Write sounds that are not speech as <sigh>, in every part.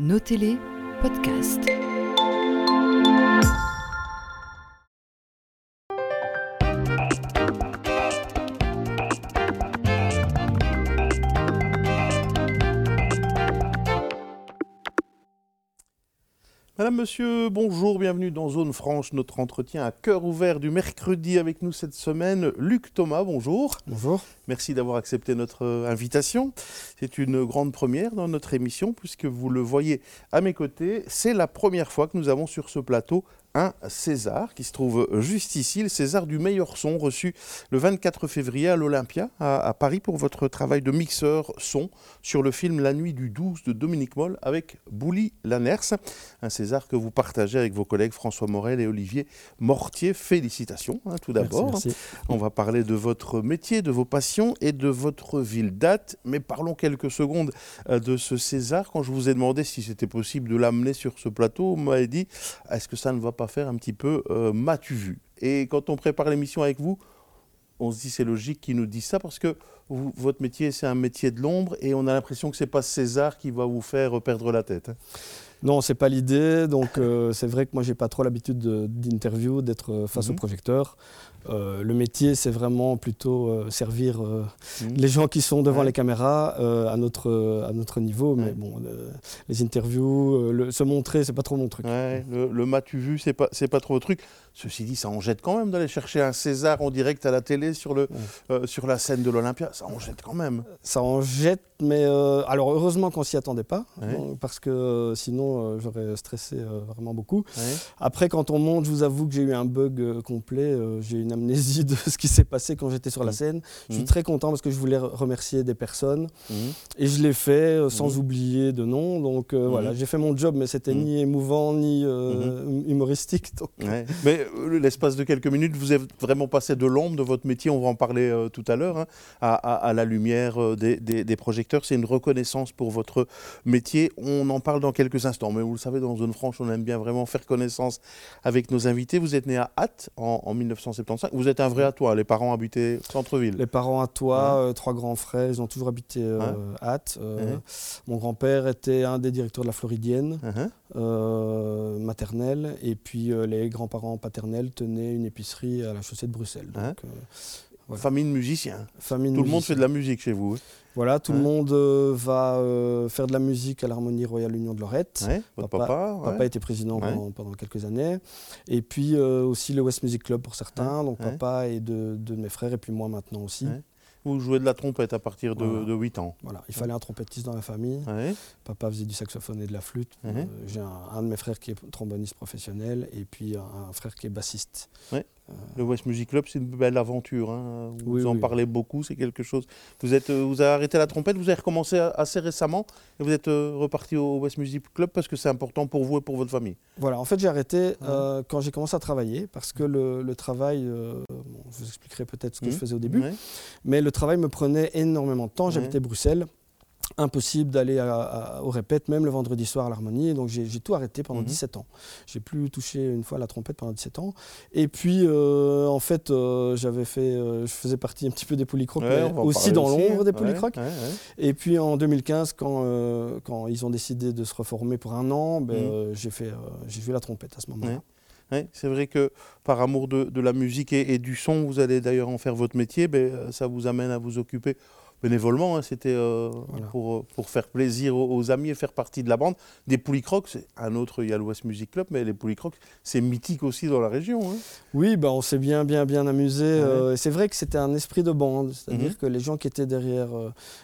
Notez-les, podcast. Madame, Monsieur, bonjour, bienvenue dans Zone Franche, notre entretien à cœur ouvert du mercredi avec nous cette semaine. Luc Thomas, bonjour. Bonjour. Merci d'avoir accepté notre euh, invitation. C'est une grande première dans notre émission puisque vous le voyez à mes côtés. C'est la première fois que nous avons sur ce plateau un César qui se trouve juste ici, le César du meilleur son reçu le 24 février à l'Olympia à, Paris pour votre travail de mixeur son sur le film La nuit du 12 de Dominique Moll avec Bouli Lanners. Un César que vous partagez avec vos collègues François Morel et Olivier Mortier. Félicitations hein, tout d'abord. On va parler de votre métier, de vos passions et de votre ville date. Mais parlons quelques secondes euh, de ce César. Quand je vous ai demandé si c'était possible de l'amener sur ce plateau, vous m'avez dit est-ce que ça ne va pas faire un petit peu euh, m'as-tu vu Et quand on prépare l'émission avec vous, on se dit c'est logique qu'il nous dise ça parce que votre métier c'est un métier de l'ombre et on a l'impression que c'est pas César qui va vous faire perdre la tête. Hein. Non, c'est pas l'idée. Donc euh, c'est vrai que moi j'ai pas trop l'habitude d'interview, d'être euh, face au mhm. projecteur. Euh, le métier, c'est vraiment plutôt servir mhm. les gens qui sont devant les caméras à, notre, à notre niveau. Mais bon, les interviews, se montrer, c'est pas trop mon truc. le, le m'as-tu vu, c'est pas, pas trop le truc. Ceci dit, ça en jette quand même d'aller chercher un César en direct à la télé sur, le, sur la scène de l'Olympia. Ça en jette quand même. Ça en jette, mais alors heureusement qu'on s'y attendait pas, parce que sinon euh, j'aurais stressé euh, vraiment beaucoup. Après, quand on monte, je vous avoue que j'ai eu un bug euh, complet. j'ai une amnésie de ce qui s'est passé quand j'étais sur la mmh. scène. Je suis mmh. très content parce que je voulais remercier des personnes. Mmh. Et je l'ai fait sans oublier de nom. Donc voilà, j'ai fait mon job, mais c'était ni émouvant ni humoristique. <laughs> Mais l'espace de quelques minutes, vous êtes vraiment passé de l'ombre de votre métier, on va en parler tout à l'heure, hein, à, la lumière des, des projecteurs. C'est une reconnaissance pour votre métier. On en parle dans quelques instants mais vous le savez, dans Zone Franche, on aime bien vraiment faire connaissance avec nos invités. Vous êtes né à Hatt en, 1975. Vous êtes un vrai Hattois. Les parents habitaient centre-ville. Les parents Hattois, euh, trois grands frères, ils ont toujours habité euh, Hatt. Euh, mon grand-père était un des directeurs de la Floridienne uh-huh. maternelle. Et puis les grands-parents paternels tenaient une épicerie à la chaussée de Bruxelles. Famille de musiciens. Tout le monde fait de la musique chez vous. Voilà, tout le monde euh, va euh, faire de la musique à l'Harmonie Royale Union de Lorette. papa, papa, était président pendant, quelques années. Et puis euh, aussi le West Music Club pour certains. Donc papa et deux de, mes frères, et puis moi maintenant aussi. Vous jouez de la trompette à partir de, 8 ans. Voilà, il fallait un trompettiste dans la famille. Papa faisait du saxophone et de la flûte. J'ai un, de mes frères qui est tromboniste professionnel et puis un, frère qui est bassiste. Le West Music Club, c'est une belle aventure. Hein. Vous en parlez beaucoup, c'est quelque chose. Vous, êtes, euh, vous avez arrêté la trompette, vous avez recommencé assez récemment et vous êtes euh, reparti au West Music Club parce que c'est important pour vous et pour votre famille. Voilà, en fait, j'ai arrêté euh, quand j'ai commencé à travailler parce que le, travail, je vous expliquerai peut-être ce que je mmh. faisais au début, mais le travail me prenait énormément de temps. J'habitais Bruxelles impossible d'aller au répète, même le vendredi soir à l'harmonie. Donc j'ai tout arrêté pendant 17 mhm. ans. J'ai plus touché une fois la trompette pendant 17 ans. Et puis euh, en fait, euh, j'avais fait, euh, je faisais partie un petit peu des polycrocs, mais aussi dans l'ombre des polycrocs. Et puis en 2015, quand, quand ils ont décidé de se reformer pour un an, ben, mhm. j'ai fait, j'ai vu la trompette à ce moment-là. c'est vrai que par amour de, la musique et, du son, vous allez d'ailleurs en faire votre métier, ben, ça vous amène à vous occuper bénévolement, hein, c'était euh, pour, euh, pour, faire plaisir aux, amis et faire partie de la bande. Des Poulicrocs, c'est un autre, il y a l'Ouest Music Club, mais les Poulicrocs, c'est mythique aussi dans la région. Hein. Oui, bah, on s'est bien, bien, bien amusé. Euh, c'est vrai que c'était un esprit de bande, c'est-à-dire mhm. que les gens qui étaient derrière,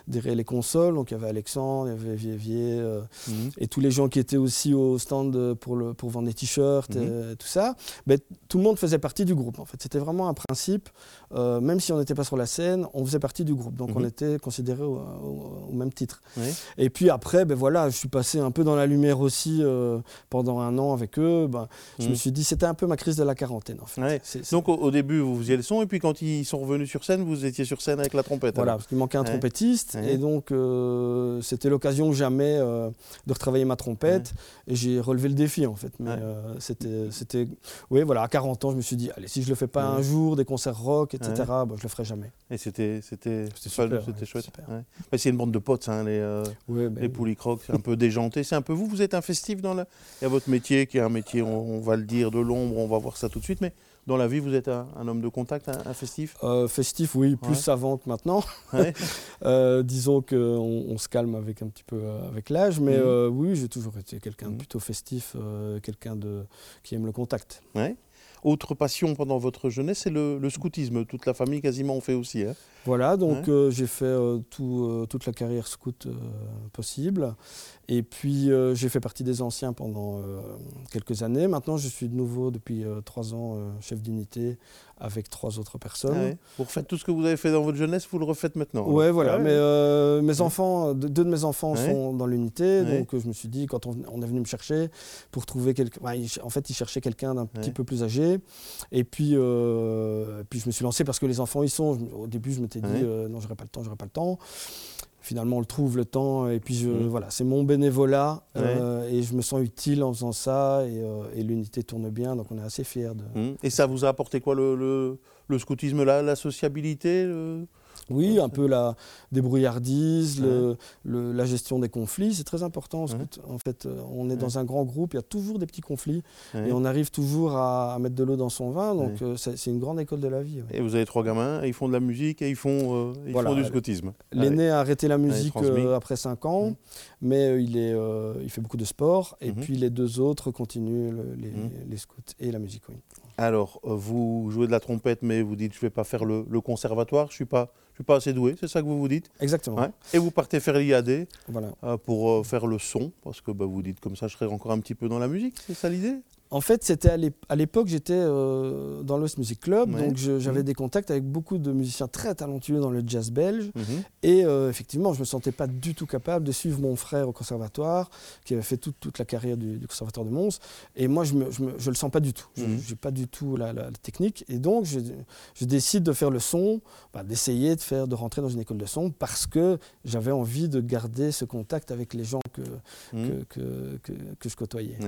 derrière les consoles, donc il y avait Alexandre, il y avait Vivier, mhm. et tous les gens qui étaient aussi au stand pour, le, pour vendre des t-shirts et, mhm. tout ça, ben, tout le monde faisait partie du groupe. En fait, c'était vraiment un principe, même si on n'était pas sur la scène, on faisait partie du groupe. Donc on était considéré au, même titre. Et puis après, ben voilà, je suis passé un peu dans la lumière aussi euh, pendant un an avec eux. Ben, Je me mmh. suis dit, c'était un peu ma crise de la quarantaine en fait. Donc au, début, vous faisiez le son, et puis quand ils sont revenus sur scène, vous étiez sur scène avec la trompette. Voilà, parce qu'il manquait un trompettiste, et donc euh, c'était l'occasion jamais euh, de retravailler ma trompette, et j'ai relevé le défi en fait. Mais c'était, c'était, oui, voilà, à 40 ans, je me suis dit, allez, si je le fais pas un jour, des concerts rock, etc., ben, je le ferai jamais. Et c'était, c'était, c'était chouette. c'est une bande de potes, hein, les, euh, ben les poulicrocs, un peu <laughs> déjantés. C'est un peu vous, vous êtes un festif dans la... Il y a votre métier qui est un métier, on, va le dire, de l'ombre, on va voir ça tout de suite, mais dans la vie, vous êtes un, homme de contact, un, festif? Euh, Festif, oui, plus savant que maintenant. <laughs> Euh, disons qu'on on se calme avec un petit peu euh, avec l'âge, mais mmh. oui, j'ai toujours été quelqu'un de mmh. plutôt festif, quelqu'un de qui aime le contact. Autre passion pendant votre jeunesse, c'est le, scoutisme. Toute la famille quasiment en fait aussi. Hein. Voilà, donc euh, j'ai fait euh, tout, euh, toute la carrière scout possible. Et puis j'ai fait partie des anciens pendant quelques années. Maintenant, je suis de nouveau depuis trois ans chef d'unité avec trois autres personnes. Ah vous refaites tout ce que vous avez fait dans votre jeunesse, vous le refaites maintenant Ouais, voilà. Ah mais mes enfants, deux de mes enfants sont dans l'unité, donc je me suis dit quand on, est venu me chercher pour trouver quelqu'un, en fait, ils cherchaient quelqu'un d'un petit peu plus âgé. Et puis, puis je me suis lancé parce que les enfants y sont. Au début, je m'étais dit euh, non, j'aurais pas le temps, j'aurais pas le temps. Finalement, on le trouve le temps, et puis je, mm. voilà, c'est mon bénévolat, euh, et je me sens utile en faisant ça, et, euh, l'unité tourne bien, donc on est assez fiers de. Mm. Et ça vous a apporté quoi le, le, le scoutisme là, la sociabilité oui, un peu la débrouillardise, la gestion des conflits, c'est très important. En fait, euh, on est dans un grand groupe, il y a toujours des petits conflits et on arrive toujours à, mettre de l'eau dans son vin. Donc euh, c'est une grande école de la vie. Et vous avez trois gamins, et ils font de la musique et ils font, euh, du scoutisme. L'aîné a arrêté la musique après 5 ans, mais il, est, il fait beaucoup de sport. Et mhm. puis les deux autres continuent les, mhm. les, scouts et la musique. Oui. Alors, vous jouez de la trompette, mais vous dites je ne vais pas faire le, conservatoire, je ne suis pas suis pas assez doué, c'est ça que vous vous dites? Exactement. Et vous partez faire l'IAD voilà. Euh, pour euh, faire le son, parce que bah, vous dites comme ça, je serai encore un petit peu dans la musique, c'est ça l'idée? En fait, c'était à l'époque, j'étais euh, dans l'Os Music Club, donc j'avais mhm. des contacts avec beaucoup de musiciens très talentueux dans le jazz belge. Mhm. Et euh, effectivement, je ne me sentais pas du tout capable de suivre mon frère au conservatoire, qui avait fait toute, la carrière du, conservatoire de Mons. Et moi, je ne le sens pas du tout. Je n'ai mhm. pas du tout la, technique. Et donc, je, décide de faire le son, bah, d'essayer de, faire, de rentrer dans une école de son, parce que j'avais envie de garder ce contact avec les gens que, que, que, je côtoyais.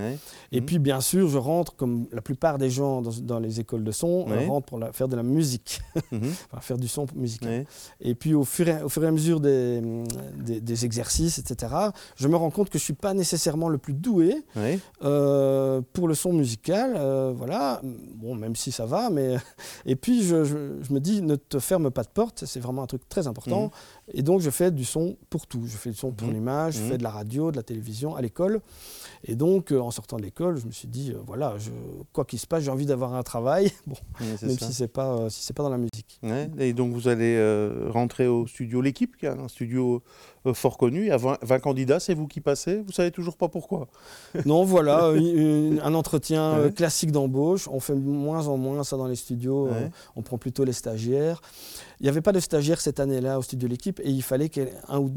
Et puis, bien sûr, je rentre, comme la plupart des gens dans, les écoles de son, rentre pour faire de la musique, <laughs> mhm. faire du son musical. Et puis au fur et, au fur et à mesure des, des, exercices, etc., je me rends compte que je ne suis pas nécessairement le plus doué euh, pour le son musical. Euh, voilà, bon, même si ça va, mais. <laughs> Et puis je, je, me dis, ne te ferme pas de porte, c'est vraiment un truc très important. Et donc je fais du son pour tout. Je fais du son pour l'image, je fais de la radio, de la télévision à l'école. Et donc, euh, en sortant de l'école, je me suis dit, euh, voilà, je, quoi qu'il se passe, j'ai envie d'avoir un travail, <laughs> bon, même si ce n'est pas, euh, si pas dans la musique. Et donc, vous allez rentrer au studio L'équipe, qui est un studio fort connu. Il y a 20, candidats, c'est vous qui passez. Vous savez toujours pas pourquoi <laughs> Non, voilà, <laughs> un entretien classique d'embauche. On fait de moins en moins ça dans les studios. on prend plutôt les stagiaires. Il n'y avait pas de stagiaires cette année-là au studio L'équipe et il fallait un ou,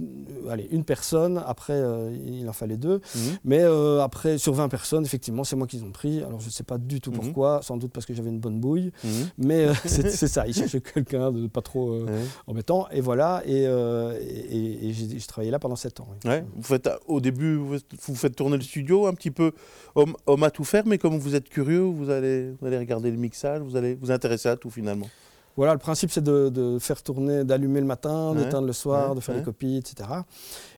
allez, une personne. Après, il en fallait deux. Mhm. Mais euh, après, sur 20 personnes, effectivement, c'est moi qu'ils ont pris. Alors, je ne sais pas du tout mhm. pourquoi, sans doute parce que j'avais une bonne bouille. Mhm. Mais euh, <laughs> c'est ça, ils cherchaient quelqu'un de pas trop euh, embêtant. Et voilà, et, et, j'ai travaillé là pendant 7 ans. Vous faites, au début, vous faites tourner le studio un petit peu homme, homme à tout faire, mais comme vous êtes curieux, vous allez, vous allez regarder le mixage, vous allez vous intéresser à tout finalement. Voilà, le principe c'est de, faire tourner, d'allumer le matin, d'éteindre le soir, de faire les copies, etc.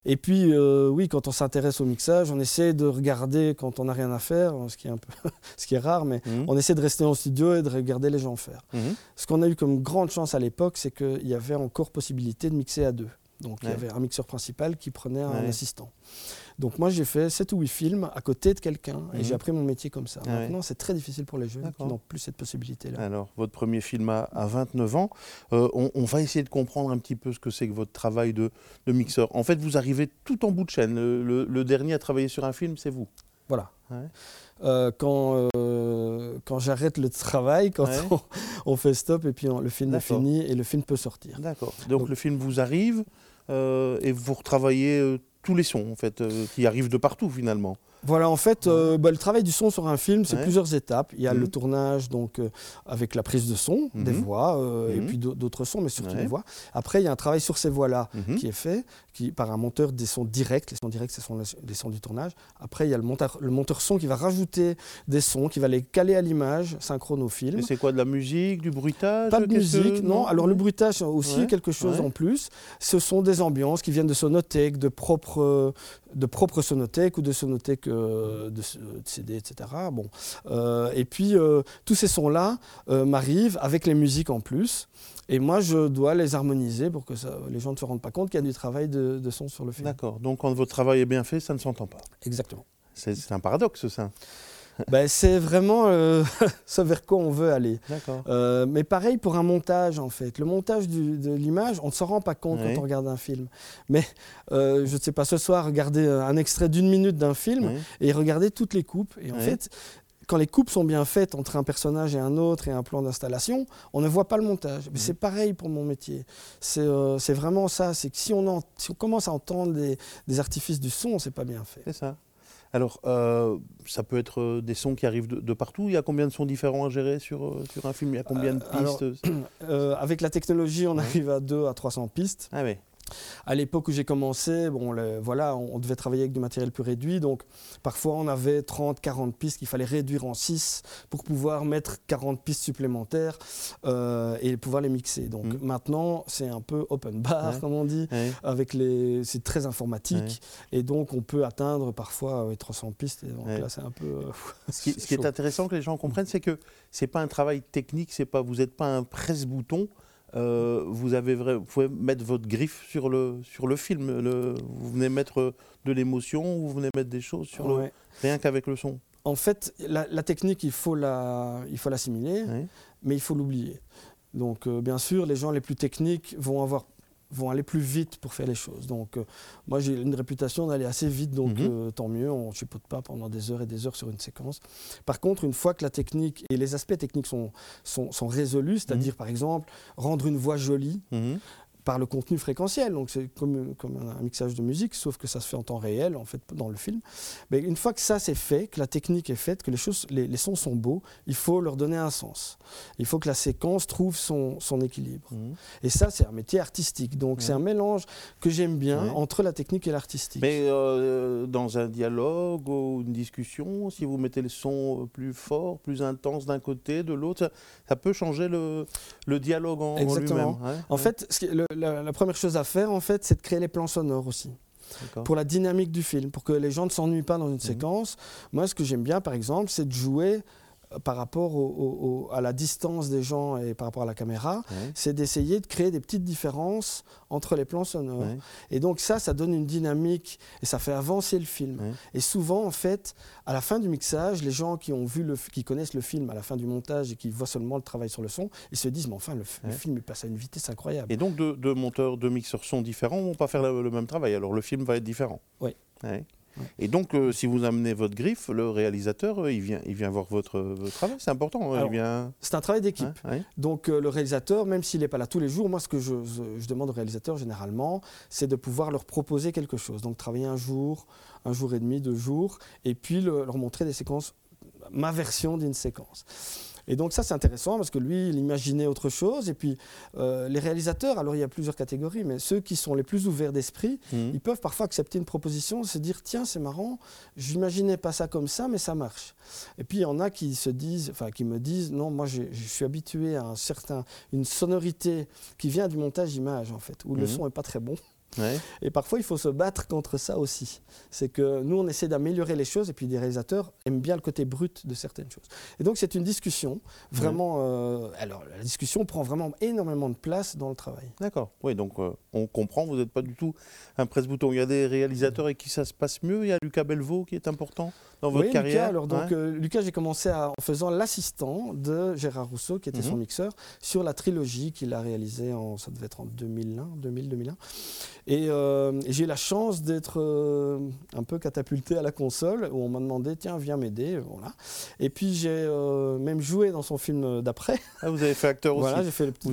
Et puis, euh, oui, quand on s'intéresse au mixage, on essaie de regarder quand on n'a rien à faire, ce qui est, un peu <laughs> ce qui est rare, mais mhm. on essaie de rester en studio et de regarder les gens faire. Mhm. Ce qu'on a eu comme grande chance à l'époque, c'est qu'il y avait encore possibilité de mixer à deux. Donc il y avait un mixeur principal qui prenait un assistant. Donc moi j'ai fait 7 ou 8 films à côté de quelqu'un et j'ai mhm. appris mon métier comme ça. Maintenant c'est très difficile pour les jeunes qui n'ont plus cette possibilité-là. Alors votre premier film à, 29 ans, euh, on, va essayer de comprendre un petit peu ce que c'est que votre travail de, mixeur. En fait vous arrivez tout en bout de chaîne. Le, dernier à travailler sur un film c'est vous. Voilà. Euh, quand, euh, quand j'arrête le travail, quand on, fait stop et puis le film est fini et le film peut sortir. D'accord. Donc, le film vous arrive et vous retravaillez tous les sons en fait, euh, qui arrivent de partout finalement. Voilà, en fait, euh, bah, le travail du son sur un film, c'est plusieurs étapes. Il y a le mhm. tournage, donc euh, avec la prise de son, des mhm. voix, et mhm. puis d'autres sons, mais surtout des voix. Après, il y a un travail sur ces voix-là qui est fait, qui, par un monteur des sons directs. Les sons directs, ce sont les sons du tournage. Après, il y a le monteur, le monteur son qui va rajouter des sons, qui va les caler à l'image, synchrone au film. c'est quoi, de la musique, du bruitage Pas de musique, non. Alors le bruitage, aussi quelque chose en plus. Ce sont des ambiances qui viennent de sonothèques, de propres de propres sonothèques ou de sonothèques euh, de, CD, etc. Bon. Euh, et puis, euh, tous ces sons-là m'arrivent avec les musiques en plus. Et moi, je dois les harmoniser pour que ça, les gens ne se rendent pas compte qu'il y a du travail de, de son sur le film. D'accord. Donc, quand votre travail est bien fait, ça ne s'entend pas. Exactement. C'est un paradoxe, ça. Ben, c'est vraiment euh, <laughs> ce vers quoi on veut aller. Euh, mais pareil pour un montage, en fait. Le montage de l'image, on ne s'en rend pas compte quand on regarde un film. Mais euh, je ne sais pas, ce soir, regarder un extrait d'une minute d'un film et regarder toutes les coupes. Et en fait, quand les coupes sont bien faites entre un personnage et un autre et un plan d'installation, on ne voit pas le montage. Mais c'est pareil pour mon métier. C'est vraiment ça. C'est que si on, si on commence à entendre des, des artifices du son, c'est pas bien fait. C'est ça. Alors, euh, ça peut être euh, des sons qui arrivent de, partout. Il y a combien de sons différents à gérer sur, euh, sur un film? Il y a combien de pistes <clears throat> Avec la technologie, on arrive à 2 à 300 pistes. Ah oui. À l'époque où j'ai commencé, bon, voilà, on, devait travailler avec du matériel plus réduit, donc parfois on avait 30, 40 pistes qu'il fallait réduire en 6 pour pouvoir mettre 40 pistes supplémentaires euh, et pouvoir les mixer. Donc mmh. maintenant, c'est un peu open bar, comme on dit, avec les, c'est très informatique, et donc on peut atteindre parfois 300 pistes. Et donc là, c'est un peu. Euh, <laughs> ce qui, est intéressant que les gens comprennent, c'est que c'est pas un travail technique, c'est pas, vous n'êtes pas un presse-bouton. Euh, vous, avez vous pouvez mettre votre griffe sur le, sur le film. Le, vous venez mettre de l'émotion, vous venez mettre des choses sur le, rien qu'avec le son? En fait, la, technique, il faut l'assimiler, la, mais il faut l'oublier. Donc, euh, bien sûr, les gens les plus techniques vont avoir vont aller plus vite pour faire les choses. Donc, euh, moi, j'ai une réputation d'aller assez vite, donc mhm. euh, tant mieux, on ne chipote pas pendant des heures et des heures sur une séquence. Par contre, une fois que la technique et les aspects techniques sont, sont, sont résolus, c'est-à-dire, mhm. par exemple, rendre une voix jolie, mhm par le contenu fréquentiel. Donc c'est comme, comme, un mixage de musique, sauf que ça se fait en temps réel, en fait, dans le film. Mais une fois que ça c'est fait, que la technique est faite, que les, choses, les, sons sont beaux, il faut leur donner un sens. Il faut que la séquence trouve son, son équilibre. Mmh. Et ça, c'est un métier artistique. Donc c'est un mélange que j'aime bien entre la technique et l'artistique. Mais euh, dans un dialogue ou une discussion, si vous mettez le son plus fort, plus intense d'un côté, de l'autre, ça, peut changer le, le dialogue en, Exactement. lui-même. En fait, ce le, la, première chose à faire, en fait, c'est de créer les plans sonores aussi. Pour la dynamique du film, pour que les gens ne s'ennuient pas dans une mhm. séquence. Moi, ce que j'aime bien, par exemple, c'est de jouer par rapport à la distance des gens et par rapport à la caméra, c'est d'essayer de créer des petites différences entre les plans sonores. Et donc ça, ça donne une dynamique et ça fait avancer le film. Et souvent, en fait, à la fin du mixage, les gens qui ont vu le, qui connaissent le film à la fin du montage et qui voient seulement le travail sur le son, ils se disent mais enfin le, film il passe à une vitesse incroyable. Et donc deux, monteurs, deux mixeurs sont différents, vont pas faire le, même travail. Alors le film va être différent. Oui. Et donc, euh, si vous amenez votre griffe, le réalisateur, euh, il, vient, il vient voir votre, travail. C'est important. Hein, vient... C'est un travail d'équipe. Hein, donc, euh, le réalisateur, même s'il n'est pas là tous les jours, moi, ce que je, je demande au réalisateur généralement, c'est de pouvoir leur proposer quelque chose. Donc, travailler un jour, un jour et demi, deux jours, et puis leur montrer des séquences, ma version d'une séquence. Et donc ça, c'est intéressant parce que lui, il imaginait autre chose. Et puis, euh, les réalisateurs, alors il y a plusieurs catégories, mais ceux qui sont les plus ouverts d'esprit, mhm. ils peuvent parfois accepter une proposition, se dire, tiens, c'est marrant, j'imaginais pas ça comme ça, mais ça marche. Et puis, il y en a qui se disent, enfin, qui me disent, non, moi, je suis habitué à un certain, une sonorité qui vient du montage image, en fait, où le mhm. son est pas très bon. Et parfois, il faut se battre contre ça aussi. C'est que nous, on essaie d'améliorer les choses et puis les réalisateurs aiment bien le côté brut de certaines choses. Et donc, c'est une discussion. Vraiment, euh, alors, la discussion prend vraiment énormément de place dans le travail. D'accord. Oui, donc euh, on comprend, vous n'êtes pas du tout un presse-bouton. Il y a des réalisateurs avec qui ça se passe mieux? Il y a Lucas Belvaux qui est important? Dans votre carrière. Lucas, alors, donc, euh, Lucas, j'ai commencé en faisant l'assistant de Gérard Rousseau, qui était son mhm. mixeur, sur la trilogie qu'il a réalisée en, ça devait être en 2001, 2000, 2001. Et, j'ai eu la chance d'être un peu catapulté à la console, où on m'a demandé, tiens, viens m'aider. Voilà. Et puis j'ai même joué dans son film d'après. Ah, vous avez fait acteur aussi Voilà, j'ai fait le petit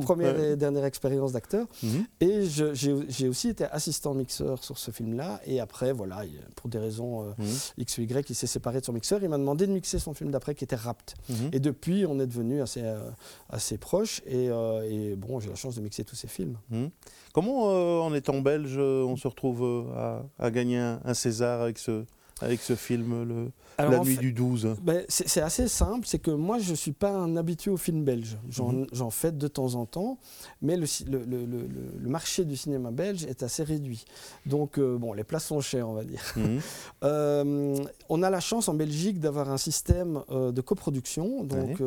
première et dernière expérience d'acteur. Mhm. Et j'ai aussi été assistant mixeur sur ce film-là. Et après, voilà, pour des raisons mhm. X ou Y, il s'est séparé de son mixeur. Il m'a demandé de mixer son film d'après qui était Rapt. Mhm. Et depuis, on est devenu assez, assez proches. Et, et bon, j'ai la chance de mixer tous ces films. Comment, euh, en étant belge, on se retrouve euh, à, gagner un, César avec ce, avec ce film, le, La nuit du 12 ben, C'est assez simple, c'est que moi je ne suis pas un habitué au film belge. Mhm. J'en fais de temps en temps, mais le, le, le, marché du cinéma belge est assez réduit. Donc euh, bon, les places sont chères, on va dire. Mhm. <laughs> Euh, on a la chance en Belgique d'avoir un système euh, de coproduction, donc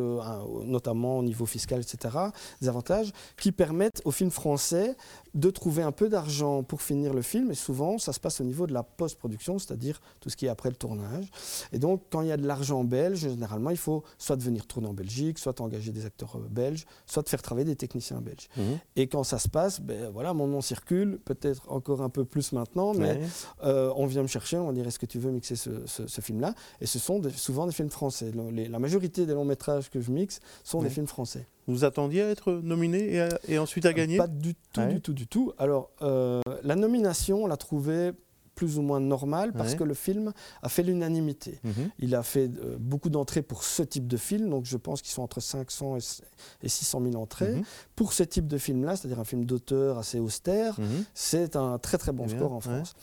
notamment au niveau fiscal, etc., des avantages qui permettent aux films français de trouver un peu d'argent pour finir le film, et souvent ça se passe au niveau de la post-production, c'est-à-dire tout ce qui est après le tournage. Et donc quand il y a de l'argent belge, généralement il faut soit venir tourner en Belgique, soit engager des acteurs euh, belges, soit de faire travailler des techniciens belges. Mmh. Et quand ça se passe, ben, voilà, mon nom circule, peut-être encore un peu plus maintenant, mais euh, on vient me chercher, on va dire est-ce que tu veux mixer ce, film-là? Et ce sont souvent des films français. la majorité des longs métrages que je mixe sont des films français. Vous attendiez à être nominé et, ensuite à gagner? Pas du tout, du tout, du tout. Alors, euh, la nomination, on l'a trouvée plus ou moins normale parce que le film a fait l'unanimité. Mhm. Il a fait euh, beaucoup d'entrées pour ce type de film, donc je pense qu'ils sont entre 500 et, 600 000 entrées. Mhm. Pour ce type de film-là, c'est-à-dire un film d'auteur assez austère, mhm. c'est un très très bon score en France.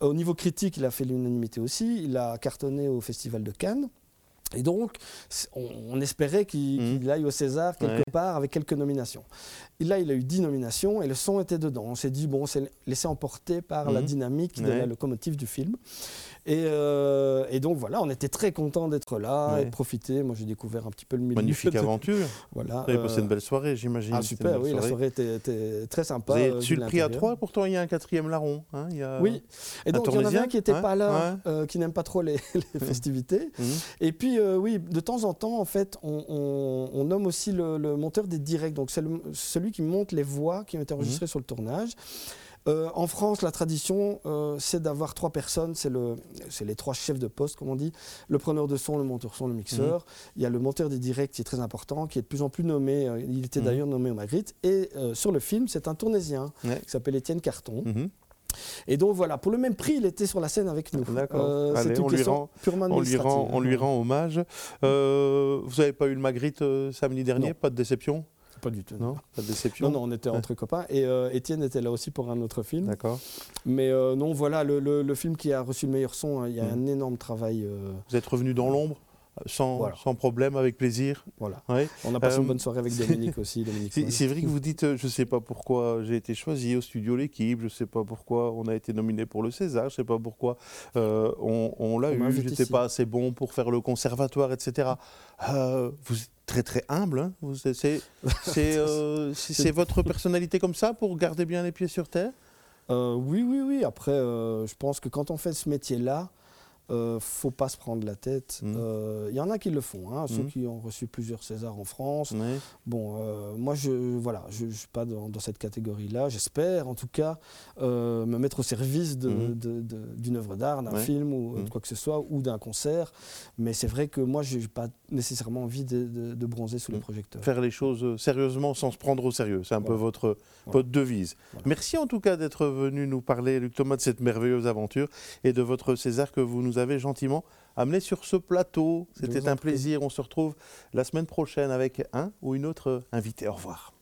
Au niveau critique, il a fait l'unanimité aussi. Il a cartonné au Festival de Cannes. Et donc, on, espérait qu'il mmh. aille au César quelque part avec quelques nominations. Et là, il a eu 10 nominations et le son était dedans. On s'est dit, bon, on s'est laissé emporter par la mmh. dynamique de la locomotive du film. Euh, et, donc voilà, on était très content d'être là et de profiter. Moi, j'ai découvert un petit peu le milieu. Magnifique <laughs> aventure. Voilà. Vous avez passé une belle soirée, j'imagine. Ah super, oui, la soirée était, très sympa. Vous avez euh, le prix à trois, pourtant il y a un quatrième larron. Hein, il y a oui, et donc il y en avait un qui n'était pas là, euh, qui n'aime pas trop les, <laughs> <laughs> festivités. Mmh. Et puis oui, de temps en temps, en fait, on, nomme aussi le, monteur des directs. Donc c'est celui qui monte les voix qui ont été enregistrées mmh. sur le tournage. Euh, en France, la tradition, euh, c'est d'avoir trois personnes. C'est le, les trois chefs de poste, comme on dit. Le preneur de son, le monteur son, le mixeur. Mhm. Il y a le monteur des directs qui est très important, qui est de plus en plus nommé. Euh, il était mhm. d'ailleurs nommé au Magritte. Et sur le film, c'est un tournésien qui s'appelle Étienne Carton. Mhm. Et donc voilà, pour le même prix, il était sur la scène avec nous. D'accord. on, lui rend, on, lui rend, on lui rend hommage. vous n'avez pas eu le Magritte samedi dernier? Pas de déception? Pas du tout. Non, pas de déception. Non, non, on était entre copains. Et euh, Étienne était là aussi pour un autre film. D'accord. Mais euh, non, voilà, le, film qui a reçu le meilleur son, hein, il y a mm. un énorme travail. Euh, Vous êtes revenu dans l'ombre? Sans, sans, problème, avec plaisir. Voilà. On a passé une bonne soirée avec Dominique aussi. <laughs> C'est vrai que vous dites, je ne sais pas pourquoi j'ai été choisi au studio L'équipe, je ne sais pas pourquoi on a été nominé pour le César, je ne sais pas pourquoi on, l'a eu, je n'étais pas assez bon pour faire le conservatoire, etc. vous très très humble. Hein. <laughs> Euh, c'est votre personnalité comme ça pour garder bien les pieds sur terre? Euh, Oui, oui, oui. Après, euh, je pense que quand on fait ce métier-là, euh, faut pas se prendre la tête. Il mmh. euh, y en a qui le font, hein, ceux mmh. qui ont reçu plusieurs Césars en France. Bon, euh, moi, je voilà, je, suis pas dans, cette catégorie-là. J'espère, en tout cas, euh, me mettre au service mmh. d'une œuvre d'art, d'un film ou de quoi que ce soit, ou d'un concert. Mais c'est vrai que moi, je n'ai pas nécessairement envie de, bronzer sous le projecteur. Faire les choses sérieusement sans se prendre au sérieux, c'est un peu votre, votre devise. Merci en tout cas d'être venu nous parler, Luc Thomas, de cette merveilleuse aventure et de votre César que vous nous avez gentiment amené sur ce plateau. C'était un plaisir. On se retrouve la semaine prochaine avec un ou une autre invité. Au revoir.